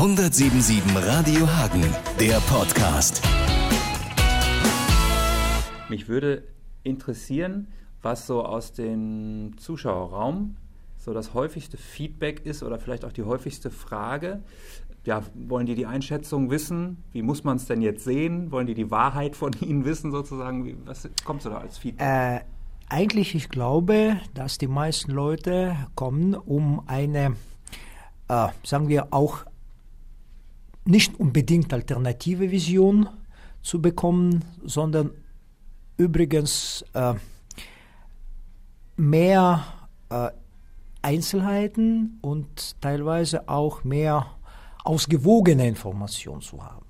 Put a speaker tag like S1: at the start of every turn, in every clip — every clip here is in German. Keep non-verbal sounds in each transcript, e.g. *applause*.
S1: 177 Radio Hagen, der Podcast.
S2: Mich würde interessieren, was so aus dem Zuschauerraum so das häufigste Feedback ist oder vielleicht auch die häufigste Frage. Ja, wollen die die Einschätzung wissen? Wie muss man es denn jetzt sehen? Wollen die die Wahrheit von *laughs* Ihnen wissen sozusagen? Wie, was kommt so da als Feedback?
S3: Äh, eigentlich, ich glaube, dass die meisten Leute kommen, um eine, äh, sagen wir auch, nicht unbedingt alternative Vision zu bekommen, sondern übrigens äh, mehr äh, Einzelheiten und teilweise auch mehr ausgewogene Informationen zu haben.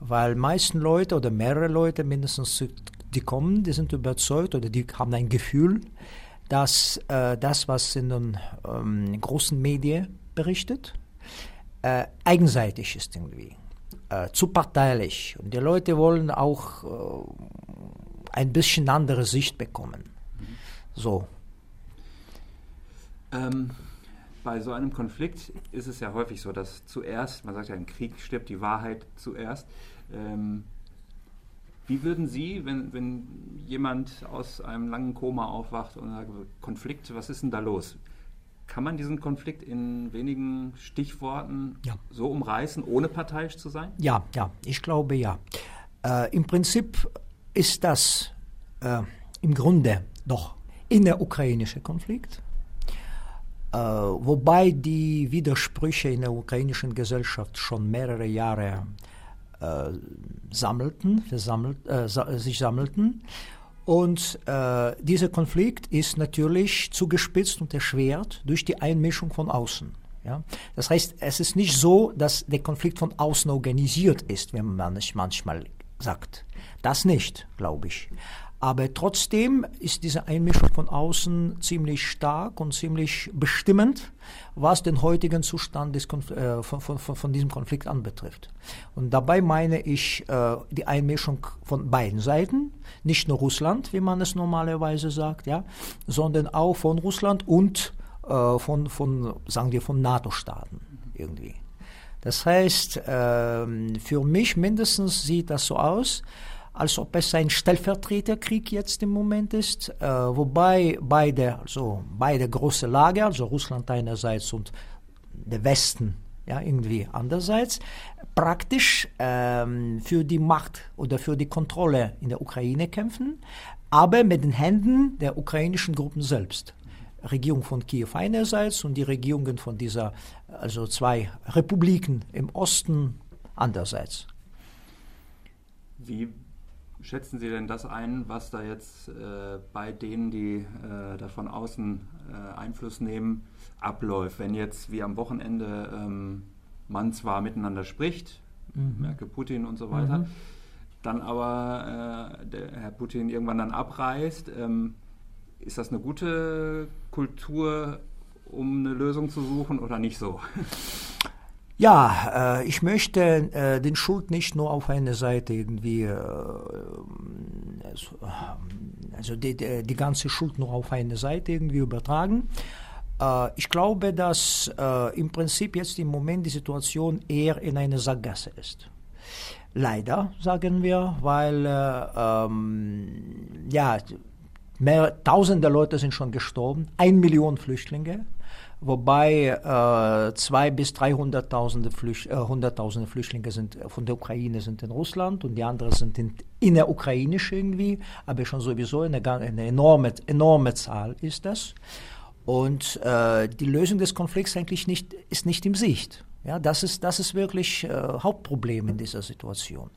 S3: Weil meisten Leute oder mehrere Leute mindestens, die kommen, die sind überzeugt oder die haben ein Gefühl, dass äh, das, was in den ähm, großen Medien berichtet, äh, eigenseitig ist irgendwie, äh, zu parteilich. Und die Leute wollen auch äh, ein bisschen andere Sicht bekommen. So.
S2: Ähm, bei so einem Konflikt ist es ja häufig so, dass zuerst, man sagt ja, im Krieg stirbt die Wahrheit zuerst. Ähm, wie würden Sie, wenn, wenn jemand aus einem langen Koma aufwacht und sagt, Konflikt, was ist denn da los? Kann man diesen Konflikt in wenigen Stichworten ja. so umreißen, ohne parteiisch zu sein?
S3: Ja, ja, ich glaube ja. Äh, Im Prinzip ist das äh, im Grunde doch innerukrainischer Konflikt, äh, wobei die Widersprüche in der ukrainischen Gesellschaft schon mehrere Jahre äh, sammelten, versammelt, äh, sich sammelten. Und äh, dieser Konflikt ist natürlich zugespitzt und erschwert durch die Einmischung von außen. Ja? Das heißt, es ist nicht so, dass der Konflikt von außen organisiert ist, wie man es manchmal sagt. Das nicht, glaube ich. Aber trotzdem ist diese Einmischung von außen ziemlich stark und ziemlich bestimmend, was den heutigen Zustand des äh, von, von, von, diesem Konflikt anbetrifft. Und dabei meine ich äh, die Einmischung von beiden Seiten, nicht nur Russland, wie man es normalerweise sagt, ja, sondern auch von Russland und äh, von, von, sagen wir, von NATO-Staaten irgendwie. Das heißt, ähm, für mich mindestens sieht das so aus, als ob es ein Stellvertreterkrieg jetzt im Moment ist, äh, wobei beide, also beide große Lager, also Russland einerseits und der Westen ja, irgendwie andererseits, praktisch ähm, für die Macht oder für die Kontrolle in der Ukraine kämpfen, aber mit den Händen der ukrainischen Gruppen selbst. Regierung von Kiew einerseits und die Regierungen von dieser, also zwei Republiken im Osten andererseits.
S2: Wie schätzen Sie denn das ein, was da jetzt äh, bei denen, die äh, da von außen äh, Einfluss nehmen, abläuft? Wenn jetzt wie am Wochenende ähm, man zwar miteinander spricht, mhm. Merkel, Putin und so weiter, mhm. dann aber äh, Herr Putin irgendwann dann abreist, ähm, ist das eine gute Kultur, um eine Lösung zu suchen oder nicht so? *laughs*
S3: Ja, äh, ich möchte äh, den Schuld nicht nur auf eine Seite irgendwie, äh, also, also die, die, ganze Schuld nur auf eine Seite irgendwie übertragen. Äh, ich glaube, dass äh, im Prinzip jetzt im Moment die Situation eher in einer Sackgasse ist. Leider, sagen wir, weil äh, ähm, ja, mehr, tausende Leute sind schon gestorben, ein Million Flüchtlinge wobei äh, zwei bis 300.000 Flücht, äh, Flüchtlinge sind von der Ukraine sind in Russland und die anderen sind in, innerukrainisch irgendwie, aber schon sowieso eine, eine enorme, enorme Zahl ist das. Und äh, die Lösung des Konflikts eigentlich nicht, ist nicht im Sicht. Ja, das ist, das ist wirklich äh, Hauptproblem in dieser Situation.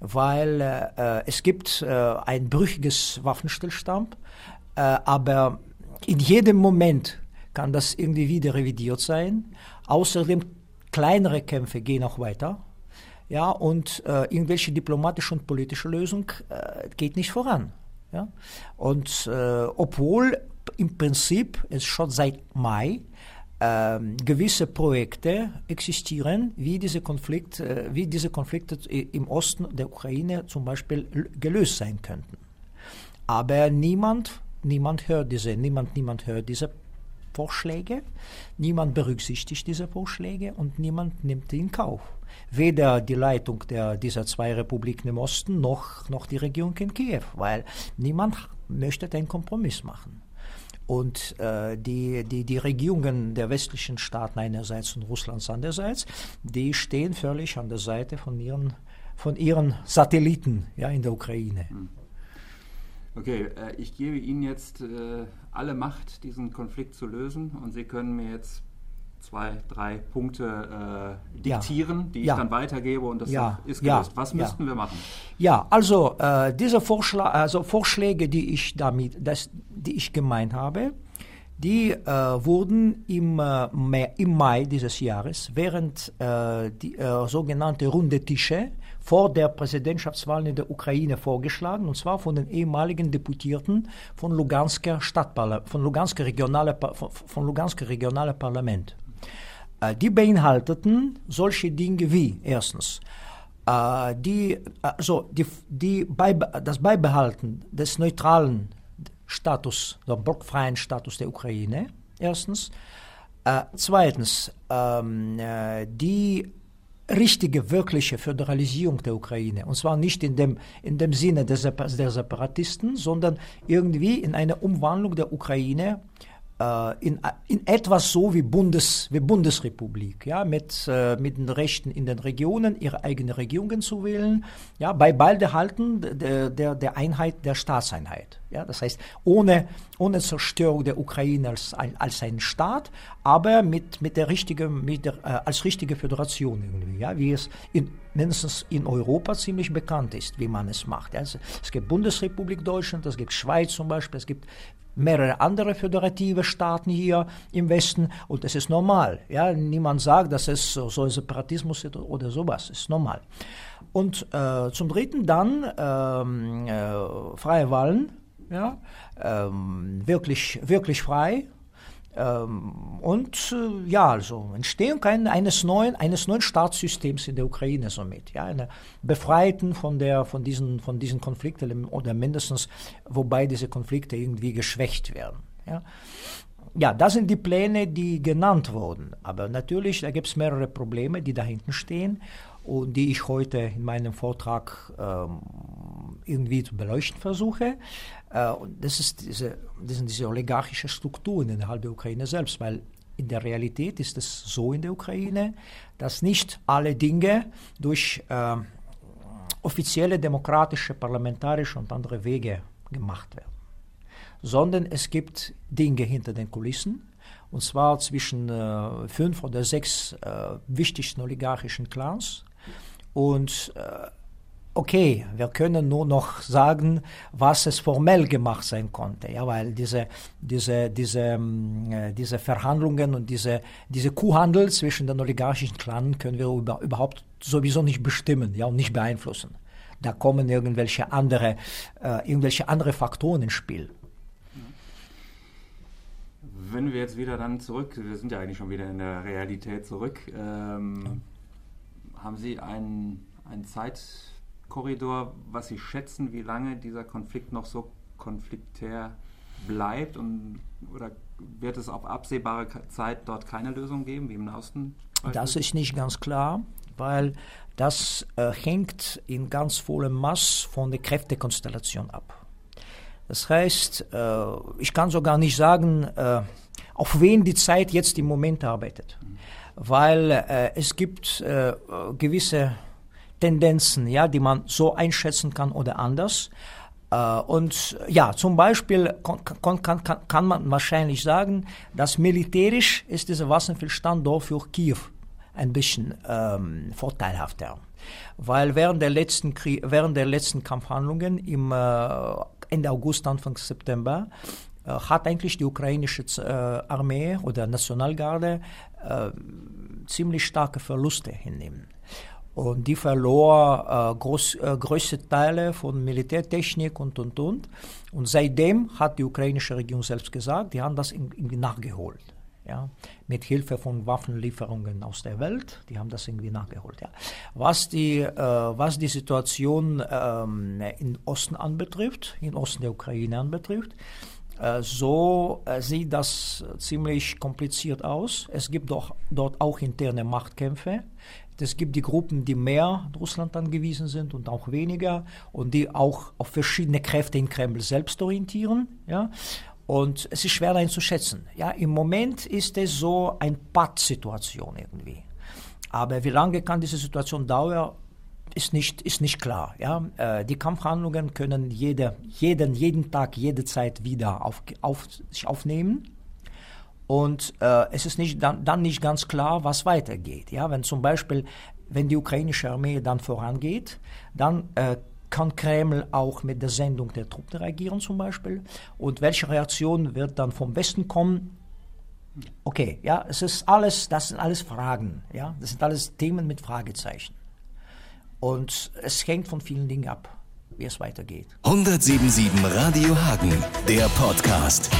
S3: Weil äh, es gibt äh, ein brüchiges Waffenstillstand, äh, aber in jedem Moment kann das irgendwie wieder revidiert sein. Außerdem kleinere Kämpfe gehen auch weiter. Ja, und äh, irgendwelche diplomatische und politische Lösung äh, geht nicht voran. Ja? Und äh, obwohl im Prinzip es schon seit Mai äh, gewisse Projekte existieren, wie diese, Konflikt, äh, wie diese Konflikte im Osten der Ukraine zum Beispiel gelöst sein könnten. Aber niemand, niemand hört diese, niemand, niemand hört diese Vorschläge. Niemand berücksichtigt diese Vorschläge und niemand nimmt in Kauf. Weder die Leitung der, dieser zwei Republiken im Osten noch, noch die Regierung in Kiew, weil niemand möchte den Kompromiss machen. Und äh, die, die, die Regierungen der westlichen Staaten einerseits und Russlands andererseits, die stehen völlig an der Seite von ihren, von ihren Satelliten ja, in der Ukraine. Hm.
S2: Okay, äh, ich gebe Ihnen jetzt äh, alle Macht, diesen Konflikt zu lösen und Sie können mir jetzt zwei, drei Punkte äh, diktieren, ja. die ich ja. dann weitergebe und das
S3: ja.
S2: ist gelöst. Was müssten wir machen?
S3: Ja, also äh, diese Vorschla also Vorschläge, die ich damit, das, die ich gemeint habe, die äh, wurden im, äh, Mai, im Mai dieses Jahres während äh, die äh, sogenannte Runde Tische vor der Präsidentschaftswahl in der Ukraine vorgeschlagen, und zwar von den ehemaligen Deputierten von Lugansker Stadtparlament, von Lugansker regionale, von, von Lugansker regionale Parlament. Äh, die beinhalteten solche Dinge wie erstens äh, die, also die, die Beibe das Beibehalten des neutralen Status, der blockfreien Status der Ukraine, erstens. Äh, zweitens, ähm, äh, die richtige, wirkliche Föderalisierung der Ukraine. Und zwar nicht in dem, in dem Sinne der, der Separatisten, sondern irgendwie in eine Umwandlung der Ukraine in, in etwas so wie, Bundes, wie Bundesrepublik, ja, mit, äh, mit den Rechten in den Regionen, ihre eigenen Regierungen zu wählen, ja, bei Beibehalten der, der, der Einheit, der Staatseinheit. Ja, das heißt, ohne, ohne Zerstörung der Ukraine als, als ein Staat, aber mit, mit der richtigen, mit der, äh, als richtige Föderation irgendwie, ja, wie es in, mindestens in Europa ziemlich bekannt ist, wie man es macht. Also, es gibt Bundesrepublik Deutschland, es gibt Schweiz zum Beispiel, es gibt mehrere andere föderative Staaten hier im Westen und es ist normal. Ja? Niemand sagt, dass es so, so Separatismus ist oder sowas. Ist normal. Und äh, zum Dritten dann ähm, äh, freie Wahlen, ja? Ähm, wirklich, wirklich frei, und äh, ja, also Entstehung eines neuen, eines neuen Staatssystems in der Ukraine somit, ja, eine befreiten von der, von diesen, von diesen Konflikten oder mindestens, wobei diese Konflikte irgendwie geschwächt werden, ja. Ja, das sind die Pläne, die genannt wurden. Aber natürlich, da gibt es mehrere Probleme, die dahinten stehen und die ich heute in meinem Vortrag ähm, irgendwie zu beleuchten versuche. Äh, und das, ist diese, das sind diese oligarchischen Strukturen innerhalb der Ukraine selbst, weil in der Realität ist es so in der Ukraine, dass nicht alle Dinge durch äh, offizielle demokratische, parlamentarische und andere Wege gemacht werden, sondern es gibt Dinge hinter den Kulissen, und zwar zwischen äh, fünf oder sechs äh, wichtigsten oligarchischen Clans. Und äh, okay, wir können nur noch sagen, was es formell gemacht sein konnte, ja, weil diese, diese, diese, ähm, äh, diese Verhandlungen und diese, diese Kuhhandel zwischen den oligarchischen Clans können wir über, überhaupt sowieso nicht bestimmen, ja, und nicht beeinflussen. Da kommen irgendwelche andere, äh, irgendwelche andere Faktoren ins Spiel.
S2: Wenn wir jetzt wieder dann zurück, wir sind ja eigentlich schon wieder in der Realität zurück, ähm, haben Sie einen, einen Zeit, Korridor, was Sie schätzen, wie lange dieser Konflikt noch so konfliktär bleibt und oder wird es auf absehbare Zeit dort keine Lösung geben, wie im Osten?
S3: Das ist nicht ganz klar, weil das äh, hängt in ganz vollem Maß von der Kräftekonstellation ab. Das heißt, äh, ich kann sogar nicht sagen, äh, auf wen die Zeit jetzt im Moment arbeitet, mhm. weil äh, es gibt äh, gewisse Tendenzen, ja, die man so einschätzen kann oder anders. Äh, und ja, zum Beispiel kann, kann, kann, man wahrscheinlich sagen, dass militärisch ist dieser Wasserfeldstandort für Kiew ein bisschen ähm, vorteilhafter. Weil während der letzten, Krieg, während der letzten Kampfhandlungen im äh, Ende August, Anfang September äh, hat eigentlich die ukrainische äh, Armee oder Nationalgarde äh, ziemlich starke Verluste hinnehmen. Und die verlor äh, groß, äh, größte Teile von Militärtechnik und, und, und. Und seitdem hat die ukrainische Regierung selbst gesagt, die haben das irgendwie nachgeholt. Ja, mit Hilfe von Waffenlieferungen aus der Welt, die haben das irgendwie nachgeholt. Ja. Was, die, äh, was die Situation ähm, im Osten anbetrifft, im Osten der Ukraine anbetrifft, Äh, so äh, sieht das ziemlich kompliziert aus. Es gibt doch dort auch interne Machtkämpfe. Es gibt die Gruppen, die mehr Russland angewiesen sind und auch weniger und die auch auf verschiedene Kräfte in Kreml selbst orientieren. Ja? Und es ist schwer einzuschätzen. Ja, Im Moment ist es so eine Pattsituation irgendwie. Aber wie lange kann diese Situation dauern, ist nicht, ist nicht klar. Ja? Äh, die Kampfhandlungen können jede, jeden, jeden Tag, jede Zeit wieder auf, auf, sich aufnehmen. Und äh, es ist nicht, dann, dann nicht ganz klar, was weitergeht. Ja? Wenn zum Beispiel, wenn die ukrainische Armee dann vorangeht, dann äh, kann Kreml auch mit der Sendung der Truppen reagieren zum Beispiel. Und welche Reaktion wird dann vom Westen kommen? Okay, ja, es ist alles, das sind alles Fragen, ja, das sind alles Themen mit Fragezeichen. Und es hängt von vielen Dingen ab, wie es weitergeht.
S1: 1077 Radio Hagen, der Podcast.